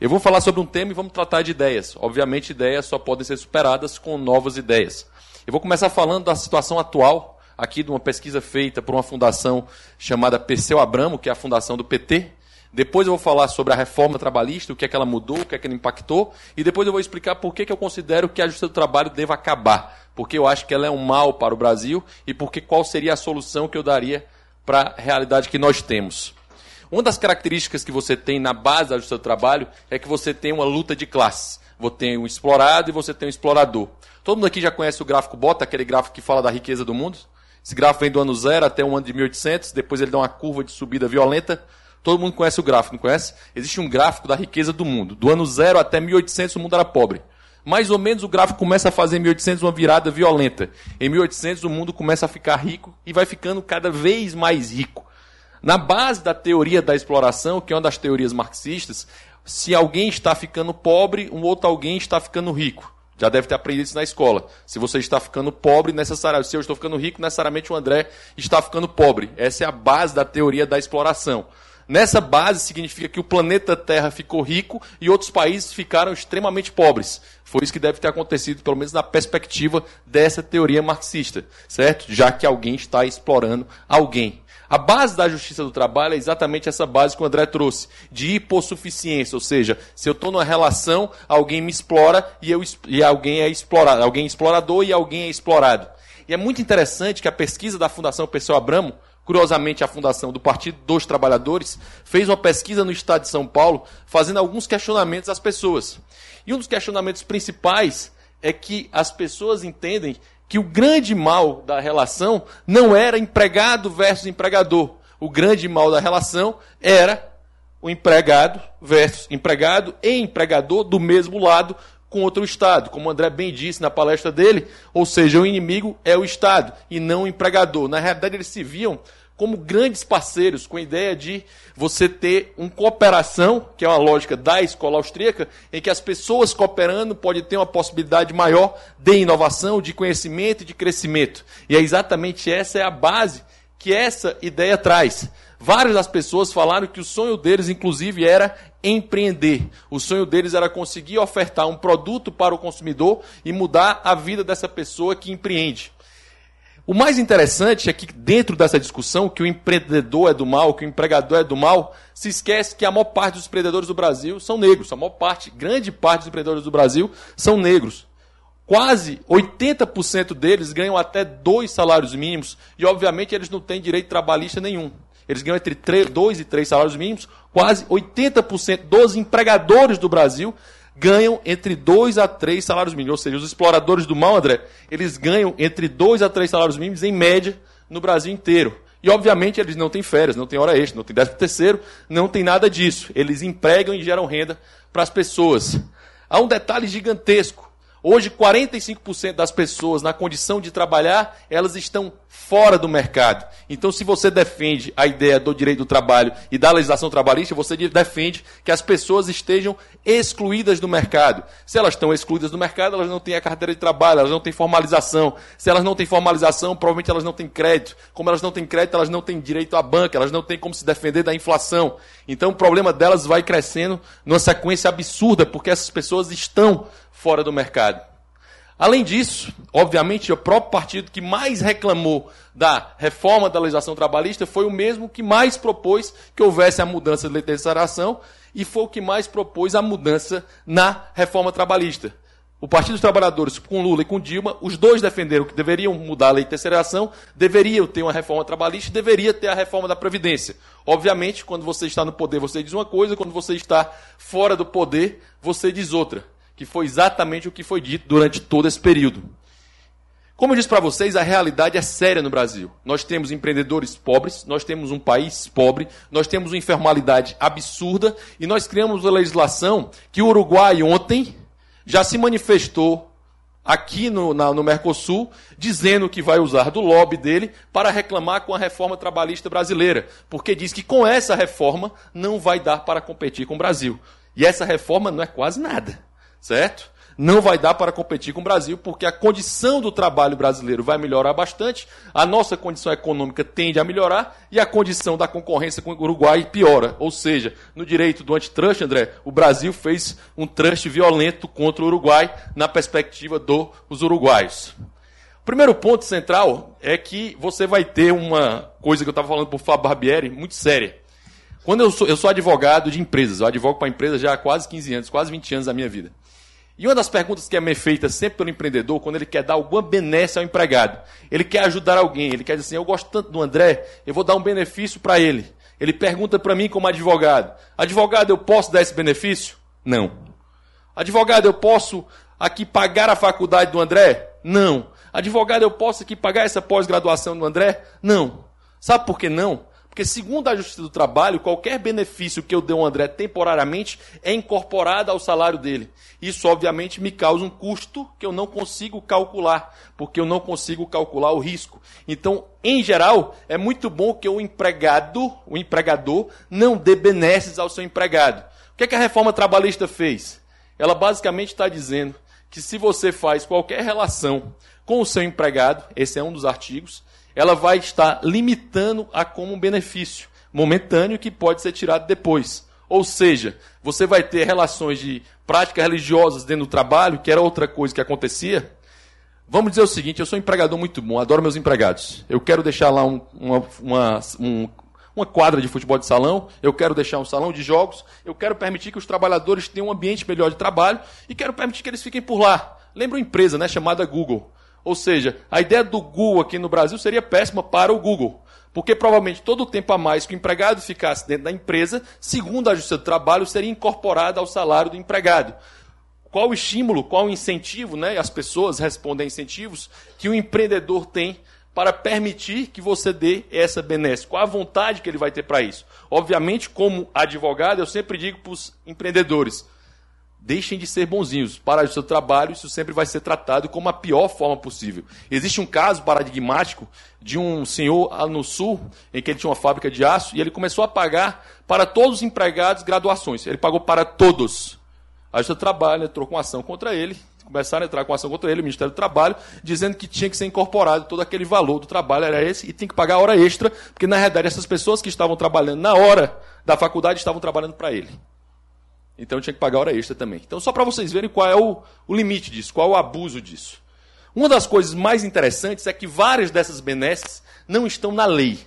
Eu vou falar sobre um tema e vamos tratar de ideias. Obviamente, ideias só podem ser superadas com novas ideias. Eu vou começar falando da situação atual, aqui de uma pesquisa feita por uma fundação chamada Perseu Abramo, que é a fundação do PT. Depois eu vou falar sobre a reforma trabalhista, o que é que ela mudou, o que é que ela impactou, e depois eu vou explicar por que, que eu considero que a justiça do trabalho deva acabar, porque eu acho que ela é um mal para o Brasil e porque qual seria a solução que eu daria para a realidade que nós temos. Uma das características que você tem na base do trabalho é que você tem uma luta de classes. Você tem um explorado e você tem um explorador. Todo mundo aqui já conhece o gráfico Bota, aquele gráfico que fala da riqueza do mundo? Esse gráfico vem do ano zero até o ano de 1800, depois ele dá uma curva de subida violenta. Todo mundo conhece o gráfico, não conhece? Existe um gráfico da riqueza do mundo. Do ano zero até 1800 o mundo era pobre. Mais ou menos o gráfico começa a fazer em 1800 uma virada violenta. Em 1800 o mundo começa a ficar rico e vai ficando cada vez mais rico. Na base da teoria da exploração, que é uma das teorias marxistas, se alguém está ficando pobre, um outro alguém está ficando rico. Já deve ter aprendido isso na escola. Se você está ficando pobre, necessariamente, se eu estou ficando rico, necessariamente o André está ficando pobre. Essa é a base da teoria da exploração. Nessa base significa que o planeta Terra ficou rico e outros países ficaram extremamente pobres. Foi isso que deve ter acontecido, pelo menos na perspectiva dessa teoria marxista, certo? Já que alguém está explorando alguém. A base da justiça do trabalho é exatamente essa base que o André trouxe, de hipossuficiência, ou seja, se eu estou numa relação, alguém me explora e, eu, e alguém é explorado, alguém é explorador e alguém é explorado. E é muito interessante que a pesquisa da Fundação Pessoa Abramo, curiosamente a fundação do Partido dos Trabalhadores, fez uma pesquisa no estado de São Paulo, fazendo alguns questionamentos às pessoas. E um dos questionamentos principais é que as pessoas entendem que o grande mal da relação não era empregado versus empregador. O grande mal da relação era o empregado versus empregado e empregador do mesmo lado com outro Estado. Como o André bem disse na palestra dele, ou seja, o inimigo é o Estado e não o empregador. Na realidade, eles se viam como grandes parceiros, com a ideia de você ter uma cooperação, que é uma lógica da escola austríaca, em que as pessoas cooperando podem ter uma possibilidade maior de inovação, de conhecimento e de crescimento. E é exatamente essa é a base que essa ideia traz. Várias das pessoas falaram que o sonho deles, inclusive, era empreender. O sonho deles era conseguir ofertar um produto para o consumidor e mudar a vida dessa pessoa que empreende. O mais interessante é que dentro dessa discussão que o empreendedor é do mal, que o empregador é do mal, se esquece que a maior parte dos empreendedores do Brasil são negros. A maior parte, grande parte dos empreendedores do Brasil são negros. Quase 80% deles ganham até dois salários mínimos e, obviamente, eles não têm direito trabalhista nenhum. Eles ganham entre 2 e 3 salários mínimos. Quase 80% dos empregadores do Brasil ganham entre 2 a 3 salários mínimos. Ou seja, os exploradores do mal, André, eles ganham entre 2 a 3 salários mínimos em média no Brasil inteiro. E, obviamente, eles não têm férias, não têm hora extra, não têm décimo terceiro, não tem nada disso. Eles empregam e geram renda para as pessoas. Há um detalhe gigantesco. Hoje, 45% das pessoas na condição de trabalhar, elas estão fora do mercado. Então, se você defende a ideia do direito do trabalho e da legislação trabalhista, você defende que as pessoas estejam excluídas do mercado. Se elas estão excluídas do mercado, elas não têm a carteira de trabalho, elas não têm formalização. Se elas não têm formalização, provavelmente elas não têm crédito. Como elas não têm crédito, elas não têm direito à banca, elas não têm como se defender da inflação. Então, o problema delas vai crescendo numa sequência absurda, porque essas pessoas estão fora do mercado. Além disso, obviamente, o próprio partido que mais reclamou da reforma da legislação trabalhista foi o mesmo que mais propôs que houvesse a mudança de terceiração e foi o que mais propôs a mudança na reforma trabalhista. O Partido dos Trabalhadores, com Lula e com Dilma, os dois defenderam que deveriam mudar a lei de terceiração, deveriam ter uma reforma trabalhista deveria ter a reforma da Previdência. Obviamente, quando você está no poder, você diz uma coisa, quando você está fora do poder, você diz outra que foi exatamente o que foi dito durante todo esse período. Como eu disse para vocês, a realidade é séria no Brasil. Nós temos empreendedores pobres, nós temos um país pobre, nós temos uma informalidade absurda e nós criamos uma legislação que o Uruguai ontem já se manifestou aqui no, na, no Mercosul, dizendo que vai usar do lobby dele para reclamar com a reforma trabalhista brasileira, porque diz que com essa reforma não vai dar para competir com o Brasil. E essa reforma não é quase nada certo? não vai dar para competir com o Brasil, porque a condição do trabalho brasileiro vai melhorar bastante, a nossa condição econômica tende a melhorar e a condição da concorrência com o Uruguai piora. Ou seja, no direito do antitrust, André, o Brasil fez um trust violento contra o Uruguai na perspectiva dos uruguaios. O primeiro ponto central é que você vai ter uma coisa que eu estava falando para o Fábio Barbieri, muito séria. Quando eu sou, eu sou advogado de empresas, eu advogo para empresas já há quase 15 anos, quase 20 anos da minha vida. E uma das perguntas que é feita sempre pelo empreendedor, quando ele quer dar alguma benesse ao empregado, ele quer ajudar alguém, ele quer dizer assim, eu gosto tanto do André, eu vou dar um benefício para ele. Ele pergunta para mim como advogado, advogado, eu posso dar esse benefício? Não. Advogado, eu posso aqui pagar a faculdade do André? Não. Advogado, eu posso aqui pagar essa pós-graduação do André? Não. Sabe por que não? Porque, segundo a Justiça do Trabalho, qualquer benefício que eu dê ao André temporariamente é incorporado ao salário dele. Isso, obviamente, me causa um custo que eu não consigo calcular, porque eu não consigo calcular o risco. Então, em geral, é muito bom que o empregado, o empregador, não dê benesses ao seu empregado. O que, é que a reforma trabalhista fez? Ela basicamente está dizendo que se você faz qualquer relação com o seu empregado, esse é um dos artigos, ela vai estar limitando a como um benefício momentâneo que pode ser tirado depois. Ou seja, você vai ter relações de práticas religiosas dentro do trabalho, que era outra coisa que acontecia. Vamos dizer o seguinte: eu sou um empregador muito bom, adoro meus empregados. Eu quero deixar lá um, uma, uma, um, uma quadra de futebol de salão, eu quero deixar um salão de jogos, eu quero permitir que os trabalhadores tenham um ambiente melhor de trabalho e quero permitir que eles fiquem por lá. Lembra uma empresa né, chamada Google. Ou seja, a ideia do Google aqui no Brasil seria péssima para o Google. Porque provavelmente todo o tempo a mais que o empregado ficasse dentro da empresa, segundo a Justiça do Trabalho, seria incorporado ao salário do empregado. Qual o estímulo, qual o incentivo, né? As pessoas respondem a incentivos que o empreendedor tem para permitir que você dê essa benesse. Qual a vontade que ele vai ter para isso? Obviamente, como advogado, eu sempre digo para os empreendedores: Deixem de ser bonzinhos. Para o seu trabalho, isso sempre vai ser tratado como a pior forma possível. Existe um caso paradigmático de um senhor no sul, em que ele tinha uma fábrica de aço, e ele começou a pagar para todos os empregados graduações. Ele pagou para todos. A Justiça do Trabalho entrou com ação contra ele, começaram a entrar com ação contra ele, o Ministério do Trabalho, dizendo que tinha que ser incorporado todo aquele valor do trabalho, era esse, e tem que pagar hora extra, porque na realidade essas pessoas que estavam trabalhando na hora da faculdade estavam trabalhando para ele. Então tinha que pagar hora extra também. Então, só para vocês verem qual é o, o limite disso, qual é o abuso disso. Uma das coisas mais interessantes é que várias dessas benesses não estão na lei.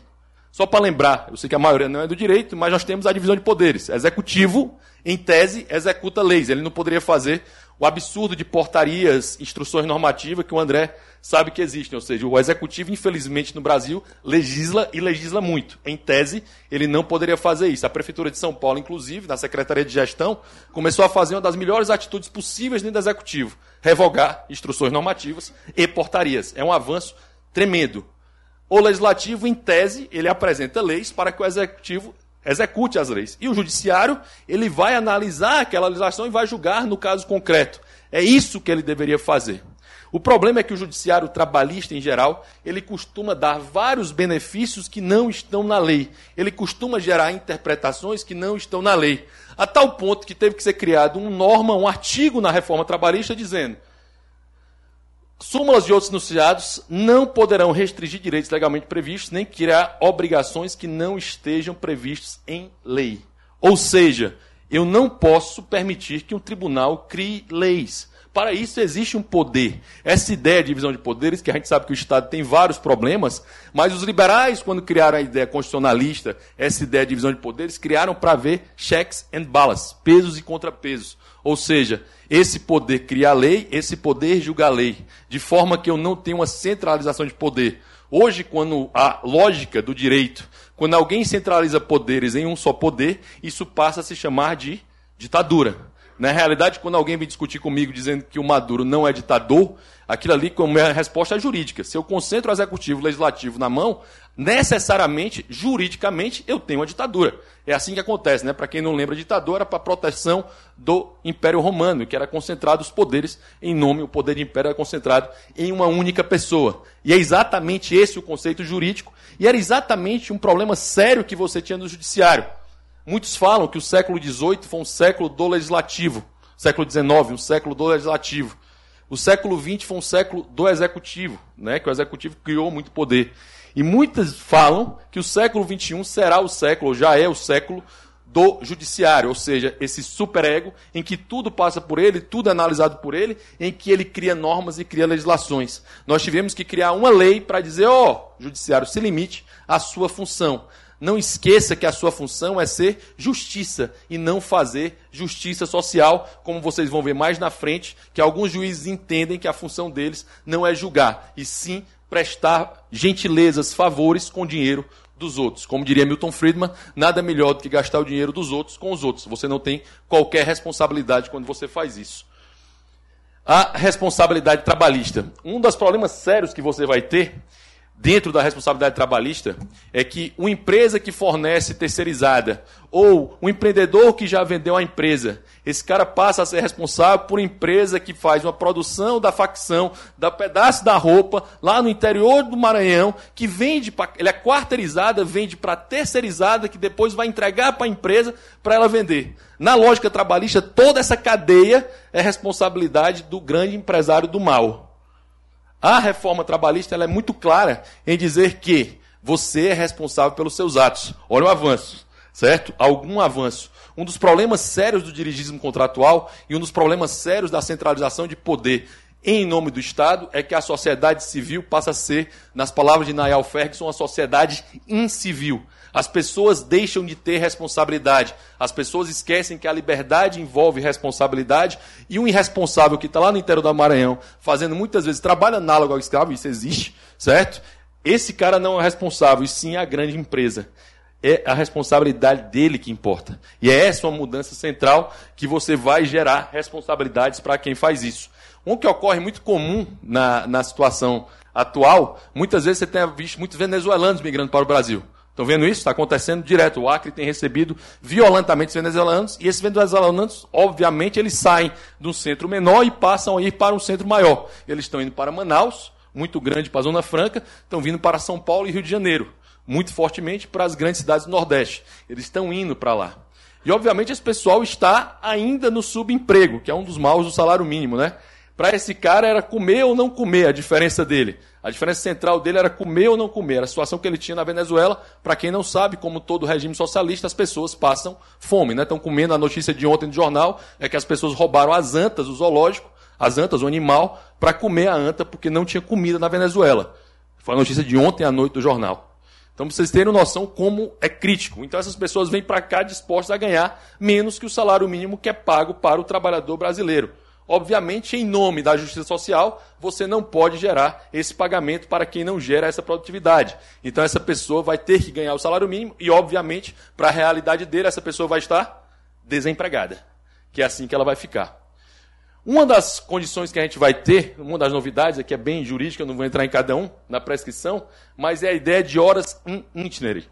Só para lembrar, eu sei que a maioria não é do direito, mas nós temos a divisão de poderes. Executivo, em tese, executa leis. Ele não poderia fazer o absurdo de portarias, instruções normativas que o André sabe que existem. Ou seja, o executivo, infelizmente, no Brasil, legisla e legisla muito. Em tese, ele não poderia fazer isso. A Prefeitura de São Paulo, inclusive, na Secretaria de Gestão, começou a fazer uma das melhores atitudes possíveis dentro do executivo: revogar instruções normativas e portarias. É um avanço tremendo. O legislativo, em tese, ele apresenta leis para que o executivo execute as leis. E o judiciário, ele vai analisar aquela legislação e vai julgar no caso concreto. É isso que ele deveria fazer. O problema é que o judiciário trabalhista, em geral, ele costuma dar vários benefícios que não estão na lei. Ele costuma gerar interpretações que não estão na lei. A tal ponto que teve que ser criado uma norma, um artigo na reforma trabalhista dizendo Súmulas de outros enunciados não poderão restringir direitos legalmente previstos, nem criar obrigações que não estejam previstas em lei. Ou seja, eu não posso permitir que um tribunal crie leis. Para isso existe um poder. Essa ideia de divisão de poderes, que a gente sabe que o Estado tem vários problemas, mas os liberais, quando criaram a ideia constitucionalista, essa ideia de divisão de poderes, criaram para ver checks and balances, pesos e contrapesos. Ou seja, esse poder cria a lei, esse poder julga a lei, de forma que eu não tenho uma centralização de poder. Hoje, quando a lógica do direito, quando alguém centraliza poderes em um só poder, isso passa a se chamar de ditadura. Na realidade, quando alguém vem discutir comigo dizendo que o Maduro não é ditador, aquilo ali como é a resposta é jurídica. Se eu concentro o executivo e o legislativo na mão, necessariamente, juridicamente, eu tenho uma ditadura. É assim que acontece, né? Para quem não lembra, ditadura era para proteção do Império Romano, que era concentrado os poderes em nome, o poder de império era concentrado em uma única pessoa. E é exatamente esse o conceito jurídico, e era exatamente um problema sério que você tinha no judiciário. Muitos falam que o século XVIII foi um século do legislativo, século XIX, um século do legislativo. O século XX foi um século do executivo, né? que o executivo criou muito poder. E muitas falam que o século XXI será o século, ou já é o século, do judiciário, ou seja, esse superego em que tudo passa por ele, tudo é analisado por ele, em que ele cria normas e cria legislações. Nós tivemos que criar uma lei para dizer, ó, oh, judiciário, se limite à sua função. Não esqueça que a sua função é ser justiça e não fazer justiça social, como vocês vão ver mais na frente, que alguns juízes entendem que a função deles não é julgar, e sim prestar gentilezas, favores com dinheiro dos outros. Como diria Milton Friedman, nada melhor do que gastar o dinheiro dos outros com os outros. Você não tem qualquer responsabilidade quando você faz isso. A responsabilidade trabalhista. Um dos problemas sérios que você vai ter dentro da responsabilidade trabalhista é que uma empresa que fornece terceirizada ou um empreendedor que já vendeu a empresa, esse cara passa a ser responsável por empresa que faz uma produção da facção, da pedaço da roupa lá no interior do Maranhão, que vende, pra, ele é quarteirizada, vende para terceirizada, que depois vai entregar para a empresa para ela vender. Na lógica trabalhista, toda essa cadeia é responsabilidade do grande empresário do mal. A reforma trabalhista é muito clara em dizer que você é responsável pelos seus atos. Olha o avanço, certo? Algum avanço. Um dos problemas sérios do dirigismo contratual e um dos problemas sérios da centralização de poder em nome do Estado é que a sociedade civil passa a ser, nas palavras de Niall Ferguson, uma sociedade incivil. As pessoas deixam de ter responsabilidade. As pessoas esquecem que a liberdade envolve responsabilidade e um irresponsável que está lá no interior do Maranhão, fazendo muitas vezes trabalho análogo ao escravo, isso existe, certo? Esse cara não é responsável, e sim a grande empresa. É a responsabilidade dele que importa. E é essa uma mudança central que você vai gerar responsabilidades para quem faz isso. Um que ocorre muito comum na, na situação atual, muitas vezes você tem visto muitos venezuelanos migrando para o Brasil. Estão vendo isso? Está acontecendo direto. O Acre tem recebido violentamente os venezuelanos e esses venezuelanos, obviamente, eles saem de um centro menor e passam a ir para um centro maior. Eles estão indo para Manaus, muito grande para a Zona Franca, estão vindo para São Paulo e Rio de Janeiro, muito fortemente para as grandes cidades do Nordeste. Eles estão indo para lá. E, obviamente, esse pessoal está ainda no subemprego, que é um dos maus do salário mínimo, né? Para esse cara era comer ou não comer a diferença dele. A diferença central dele era comer ou não comer. Era a situação que ele tinha na Venezuela. Para quem não sabe, como todo regime socialista, as pessoas passam fome. Né? Estão comendo. A notícia de ontem no jornal é que as pessoas roubaram as antas, o zoológico, as antas, o animal, para comer a anta, porque não tinha comida na Venezuela. Foi a notícia de ontem à noite do jornal. Então, para vocês terem noção como é crítico. Então, essas pessoas vêm para cá dispostas a ganhar menos que o salário mínimo que é pago para o trabalhador brasileiro. Obviamente, em nome da justiça social, você não pode gerar esse pagamento para quem não gera essa produtividade. Então, essa pessoa vai ter que ganhar o salário mínimo e, obviamente, para a realidade dele, essa pessoa vai estar desempregada. Que é assim que ela vai ficar. Uma das condições que a gente vai ter, uma das novidades, aqui é bem jurídica, eu não vou entrar em cada um na prescrição, mas é a ideia de horas in itinerary.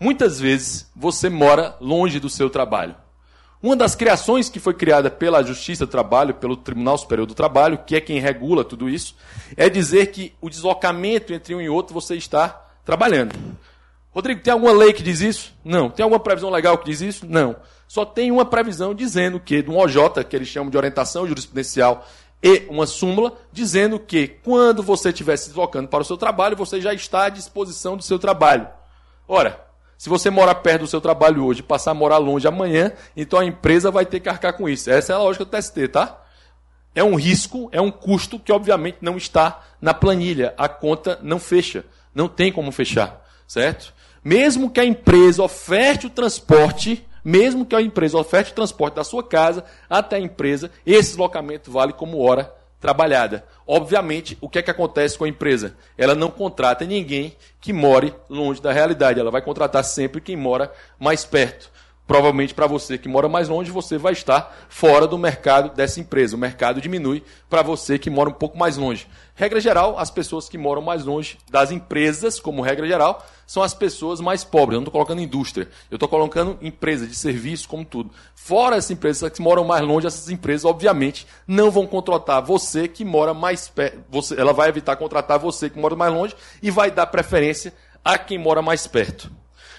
Muitas vezes você mora longe do seu trabalho. Uma das criações que foi criada pela Justiça do Trabalho, pelo Tribunal Superior do Trabalho, que é quem regula tudo isso, é dizer que o deslocamento entre um e outro você está trabalhando. Rodrigo, tem alguma lei que diz isso? Não. Tem alguma previsão legal que diz isso? Não. Só tem uma previsão dizendo que, de um OJ, que eles chamam de orientação jurisprudencial, e uma súmula, dizendo que quando você estiver se deslocando para o seu trabalho, você já está à disposição do seu trabalho. Ora, se você morar perto do seu trabalho hoje passar a morar longe amanhã, então a empresa vai ter que arcar com isso. Essa é a lógica do TST, tá? É um risco, é um custo que obviamente não está na planilha. A conta não fecha. Não tem como fechar, certo? Mesmo que a empresa oferte o transporte, mesmo que a empresa oferte o transporte da sua casa até a empresa, esse deslocamento vale como hora trabalhada. Obviamente, o que é que acontece com a empresa? Ela não contrata ninguém que more longe da realidade. Ela vai contratar sempre quem mora mais perto. Provavelmente para você que mora mais longe, você vai estar fora do mercado dessa empresa. O mercado diminui para você que mora um pouco mais longe. Regra geral, as pessoas que moram mais longe das empresas, como regra geral, são as pessoas mais pobres. Eu não estou colocando indústria, eu estou colocando empresa de serviço, como tudo. Fora essas empresas que moram mais longe, essas empresas, obviamente, não vão contratar você que mora mais perto. Ela vai evitar contratar você que mora mais longe e vai dar preferência a quem mora mais perto.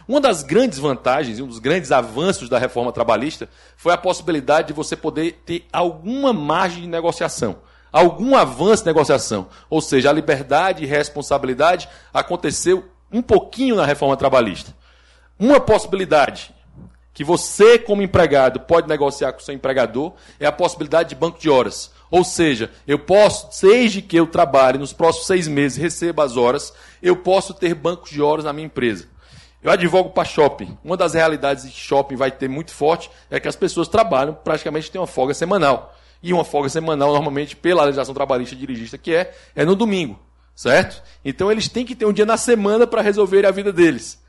Uma das grandes vantagens, um dos grandes avanços da reforma trabalhista foi a possibilidade de você poder ter alguma margem de negociação, algum avanço de negociação. Ou seja, a liberdade e responsabilidade aconteceu um pouquinho na reforma trabalhista. Uma possibilidade que você, como empregado, pode negociar com o seu empregador é a possibilidade de banco de horas. Ou seja, eu posso, desde que eu trabalhe nos próximos seis meses, receba as horas, eu posso ter bancos de horas na minha empresa. Eu advogo para shopping. Uma das realidades que shopping vai ter muito forte é que as pessoas trabalham, praticamente têm uma folga semanal. E uma folga semanal, normalmente, pela legislação trabalhista dirigista que é, é no domingo. Certo? Então eles têm que ter um dia na semana para resolver a vida deles.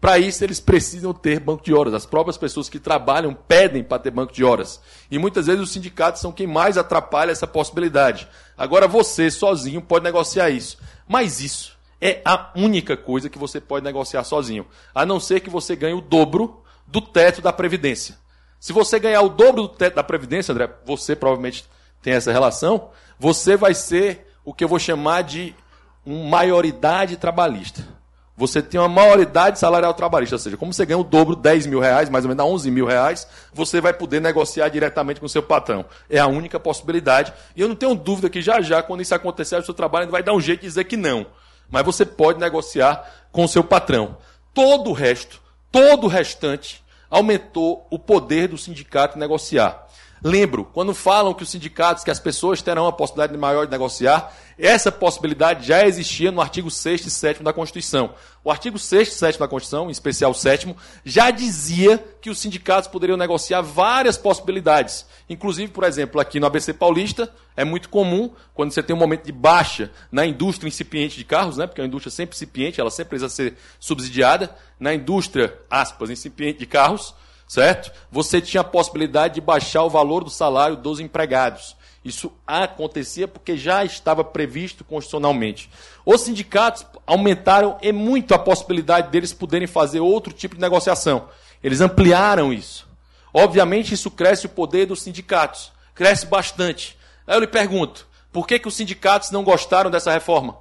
Para isso, eles precisam ter banco de horas. As próprias pessoas que trabalham pedem para ter banco de horas. E muitas vezes os sindicatos são quem mais atrapalha essa possibilidade. Agora, você, sozinho, pode negociar isso. Mas isso é a única coisa que você pode negociar sozinho. A não ser que você ganhe o dobro do teto da Previdência. Se você ganhar o dobro do teto da Previdência, André, você provavelmente tem essa relação, você vai ser o que eu vou chamar de uma maioridade trabalhista você tem uma maioridade salarial trabalhista, ou seja, como você ganha o dobro, 10 mil reais, mais ou menos 11 mil reais, você vai poder negociar diretamente com o seu patrão. É a única possibilidade. E eu não tenho dúvida que já já, quando isso acontecer, o seu trabalho vai dar um jeito de dizer que não. Mas você pode negociar com o seu patrão. Todo o resto, todo o restante, aumentou o poder do sindicato negociar. Lembro, quando falam que os sindicatos, que as pessoas terão a possibilidade maior de negociar, essa possibilidade já existia no artigo 6 e 7 da Constituição. O artigo 6 e 7 da Constituição, em especial o 7 já dizia que os sindicatos poderiam negociar várias possibilidades. Inclusive, por exemplo, aqui no ABC Paulista, é muito comum, quando você tem um momento de baixa na indústria incipiente de carros, né, porque a indústria é sempre incipiente, ela sempre precisa ser subsidiada, na indústria, aspas, incipiente de carros, certo? Você tinha a possibilidade de baixar o valor do salário dos empregados. Isso acontecia porque já estava previsto constitucionalmente. Os sindicatos aumentaram e muito a possibilidade deles poderem fazer outro tipo de negociação. Eles ampliaram isso. Obviamente, isso cresce o poder dos sindicatos. Cresce bastante. Aí eu lhe pergunto: por que, que os sindicatos não gostaram dessa reforma?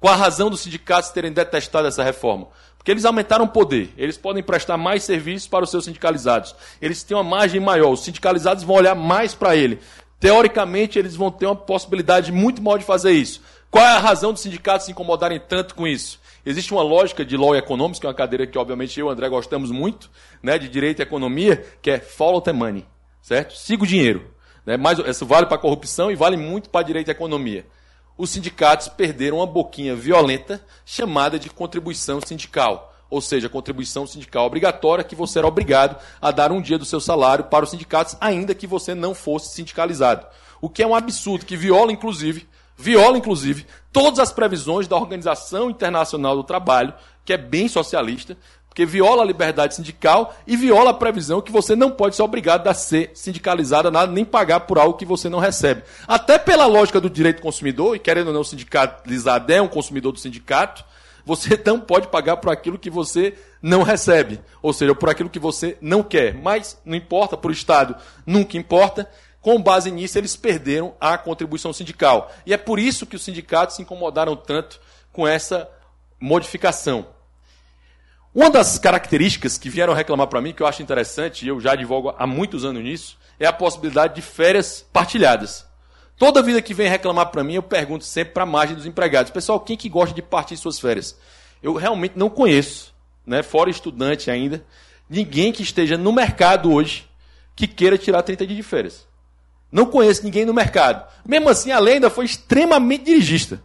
Qual a razão dos sindicatos terem detestado essa reforma? Porque eles aumentaram o poder, eles podem prestar mais serviços para os seus sindicalizados. Eles têm uma margem maior, os sindicalizados vão olhar mais para ele. Teoricamente, eles vão ter uma possibilidade muito maior de fazer isso. Qual é a razão dos sindicatos se incomodarem tanto com isso? Existe uma lógica de law economics, que é uma cadeira que, obviamente, eu e o André gostamos muito, né, de direito e economia, que é follow the money, certo? Siga o dinheiro. Né? Mas isso vale para a corrupção e vale muito para direito e economia os sindicatos perderam uma boquinha violenta chamada de contribuição sindical. Ou seja, contribuição sindical obrigatória que você era obrigado a dar um dia do seu salário para os sindicatos, ainda que você não fosse sindicalizado. O que é um absurdo, que viola, inclusive, viola, inclusive, todas as previsões da Organização Internacional do Trabalho, que é bem socialista, porque viola a liberdade sindical e viola a previsão que você não pode ser obrigado a ser sindicalizado nada, nem pagar por algo que você não recebe. Até pela lógica do direito do consumidor, e querendo ou não, sindicalizado é um consumidor do sindicato, você não pode pagar por aquilo que você não recebe, ou seja, por aquilo que você não quer. Mas não importa, para o Estado nunca importa. Com base nisso, eles perderam a contribuição sindical. E é por isso que os sindicatos se incomodaram tanto com essa modificação. Uma das características que vieram reclamar para mim, que eu acho interessante, e eu já advogo há muitos anos nisso, é a possibilidade de férias partilhadas. Toda vida que vem reclamar para mim, eu pergunto sempre para a margem dos empregados. Pessoal, quem que gosta de partir suas férias? Eu realmente não conheço, né, fora estudante ainda, ninguém que esteja no mercado hoje que queira tirar 30 dias de férias. Não conheço ninguém no mercado. Mesmo assim, a lenda foi extremamente dirigista.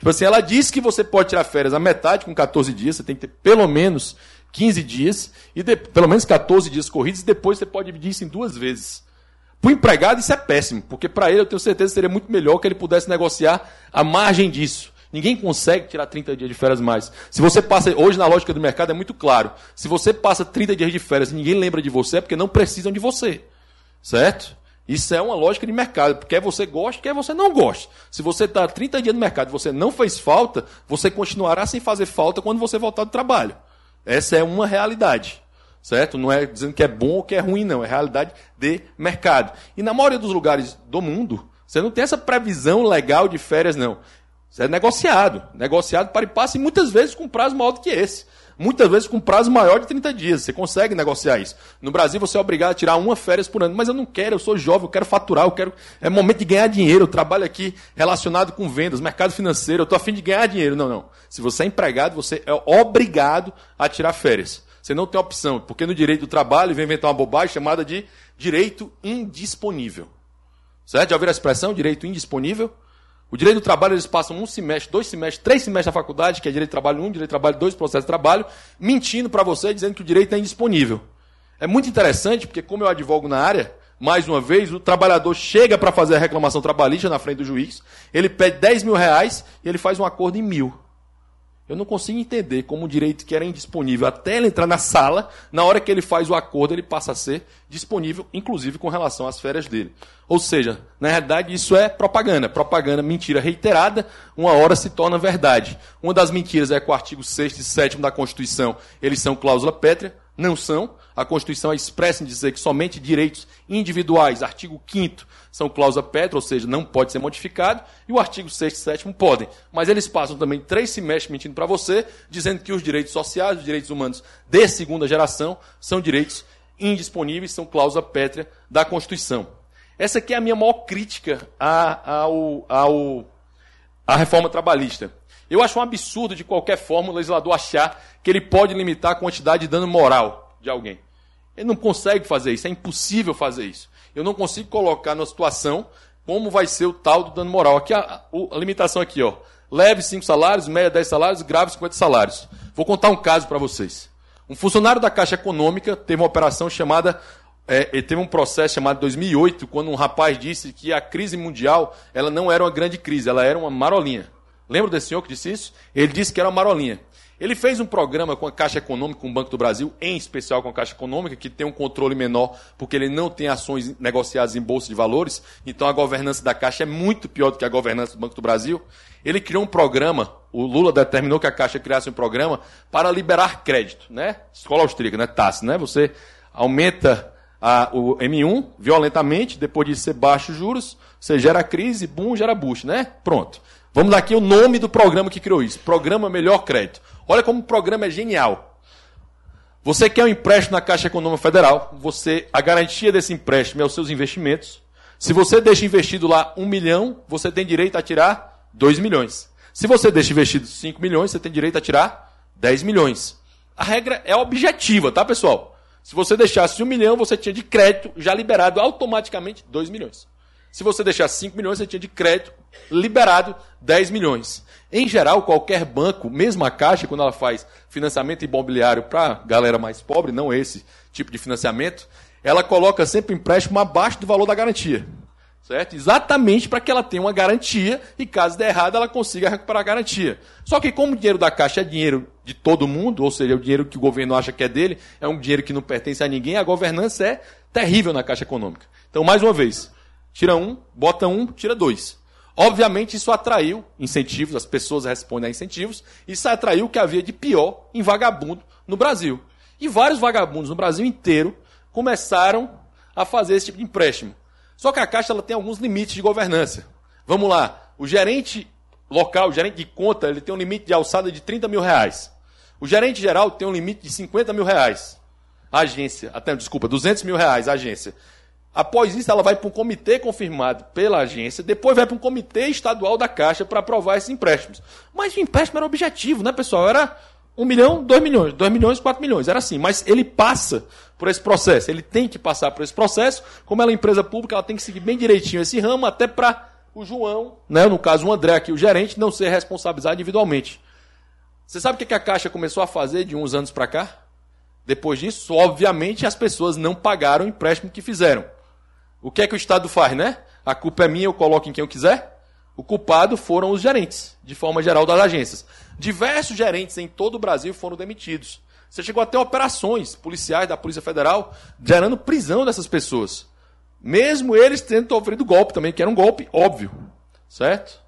Tipo assim, ela diz que você pode tirar férias a metade com 14 dias, você tem que ter pelo menos 15 dias, e de, pelo menos 14 dias corridos, e depois você pode dividir isso em duas vezes. Para o empregado isso é péssimo, porque para ele eu tenho certeza seria muito melhor que ele pudesse negociar a margem disso. Ninguém consegue tirar 30 dias de férias mais. Se você passa, hoje na lógica do mercado é muito claro, se você passa 30 dias de férias e ninguém lembra de você, é porque não precisam de você. Certo? Isso é uma lógica de mercado. Quer você goste, quer você não goste. Se você está 30 dias no mercado e você não fez falta, você continuará sem fazer falta quando você voltar do trabalho. Essa é uma realidade. Certo? Não é dizendo que é bom ou que é ruim, não. É realidade de mercado. E na maioria dos lugares do mundo, você não tem essa previsão legal de férias, não. Isso é negociado. Negociado para e passe, e muitas vezes com prazo maior do que esse. Muitas vezes com prazo maior de 30 dias. Você consegue negociar isso. No Brasil, você é obrigado a tirar uma férias por ano. Mas eu não quero, eu sou jovem, eu quero faturar, eu quero. É momento de ganhar dinheiro. Eu trabalho aqui relacionado com vendas, mercado financeiro, eu estou afim de ganhar dinheiro. Não, não. Se você é empregado, você é obrigado a tirar férias. Você não tem opção, porque no direito do trabalho vem inventar uma bobagem chamada de direito indisponível. Certo? Já ouviram a expressão direito indisponível? O direito do trabalho, eles passam um semestre, dois semestres, três semestres na faculdade, que é direito do trabalho um, direito do trabalho dois, processo de trabalho, mentindo para você, dizendo que o direito é indisponível. É muito interessante, porque como eu advogo na área, mais uma vez, o trabalhador chega para fazer a reclamação trabalhista na frente do juiz, ele pede 10 mil reais e ele faz um acordo em mil. Eu não consigo entender como um direito que era indisponível até ele entrar na sala, na hora que ele faz o acordo, ele passa a ser disponível, inclusive com relação às férias dele. Ou seja, na realidade, isso é propaganda. Propaganda, mentira reiterada, uma hora se torna verdade. Uma das mentiras é que o artigo 6 e 7 da Constituição, eles são cláusula pétrea, não são. A Constituição é expressa em dizer que somente direitos individuais, artigo 5 são cláusula pétrea, ou seja, não pode ser modificado, e o artigo 6 e 7 podem. Mas eles passam também três semestres mentindo para você, dizendo que os direitos sociais, os direitos humanos de segunda geração, são direitos indisponíveis, são cláusula pétrea da Constituição. Essa aqui é a minha maior crítica à, ao, ao, à reforma trabalhista. Eu acho um absurdo, de qualquer forma, o legislador achar que ele pode limitar a quantidade de dano moral de alguém. Ele não consegue fazer isso, é impossível fazer isso. Eu não consigo colocar na situação como vai ser o tal do dano moral. Aqui a, a, limitação aqui, ó. Leve 5 salários, média 10 salários, grave 50 salários. Vou contar um caso para vocês. Um funcionário da Caixa Econômica teve uma operação chamada é, teve um processo chamado 2008, quando um rapaz disse que a crise mundial ela não era uma grande crise, ela era uma marolinha. Lembra desse senhor que disse isso? Ele disse que era uma marolinha. Ele fez um programa com a Caixa Econômica, com o Banco do Brasil, em especial com a Caixa Econômica, que tem um controle menor, porque ele não tem ações negociadas em bolsa de valores, então a governança da Caixa é muito pior do que a governança do Banco do Brasil. Ele criou um programa, o Lula determinou que a Caixa criasse um programa para liberar crédito, né? Escola austríaca, né? TAS, né? Você aumenta a, o M1 violentamente, depois de ser baixos juros, você gera crise, boom, gera boost, né? Pronto. Vamos dar aqui o nome do programa que criou isso. Programa Melhor Crédito. Olha como o programa é genial. Você quer um empréstimo na Caixa Econômica Federal, você a garantia desse empréstimo é os seus investimentos. Se você deixa investido lá um milhão, você tem direito a tirar dois milhões. Se você deixa investido cinco milhões, você tem direito a tirar dez milhões. A regra é objetiva, tá, pessoal? Se você deixasse um milhão, você tinha de crédito já liberado automaticamente dois milhões. Se você deixasse 5 milhões, você tinha de crédito liberado 10 milhões. Em geral, qualquer banco, mesmo a Caixa, quando ela faz financiamento imobiliário para galera mais pobre, não esse tipo de financiamento, ela coloca sempre empréstimo abaixo do valor da garantia. Certo? Exatamente para que ela tenha uma garantia e, caso der errado, ela consiga recuperar a garantia. Só que, como o dinheiro da Caixa é dinheiro de todo mundo, ou seja, é o dinheiro que o governo acha que é dele, é um dinheiro que não pertence a ninguém, a governança é terrível na Caixa Econômica. Então, mais uma vez, tira um, bota um, tira dois. Obviamente, isso atraiu incentivos, as pessoas respondem a incentivos, isso atraiu o que havia de pior em vagabundo no Brasil. E vários vagabundos no Brasil inteiro começaram a fazer esse tipo de empréstimo. Só que a Caixa ela tem alguns limites de governança. Vamos lá. O gerente local, o gerente de conta, ele tem um limite de alçada de 30 mil reais. O gerente geral tem um limite de 50 mil reais. A agência, até, desculpa, 200 mil reais a agência. Após isso, ela vai para um comitê confirmado pela agência, depois vai para um comitê estadual da Caixa para aprovar esses empréstimos. Mas o empréstimo era objetivo, né, pessoal? Era um milhão, dois milhões, dois milhões, quatro milhões. Era assim. Mas ele passa por esse processo. Ele tem que passar por esse processo. Como ela é empresa pública, ela tem que seguir bem direitinho esse ramo, até para o João, né, no caso o André aqui, o gerente, não ser responsabilizado individualmente. Você sabe o que a Caixa começou a fazer de uns anos para cá? Depois disso, obviamente, as pessoas não pagaram o empréstimo que fizeram. O que é que o Estado faz, né? A culpa é minha, eu coloco em quem eu quiser. O culpado foram os gerentes, de forma geral, das agências. Diversos gerentes em todo o Brasil foram demitidos. Você chegou a ter operações policiais da Polícia Federal gerando prisão dessas pessoas. Mesmo eles tendo sofrido golpe também, que era um golpe óbvio. Certo?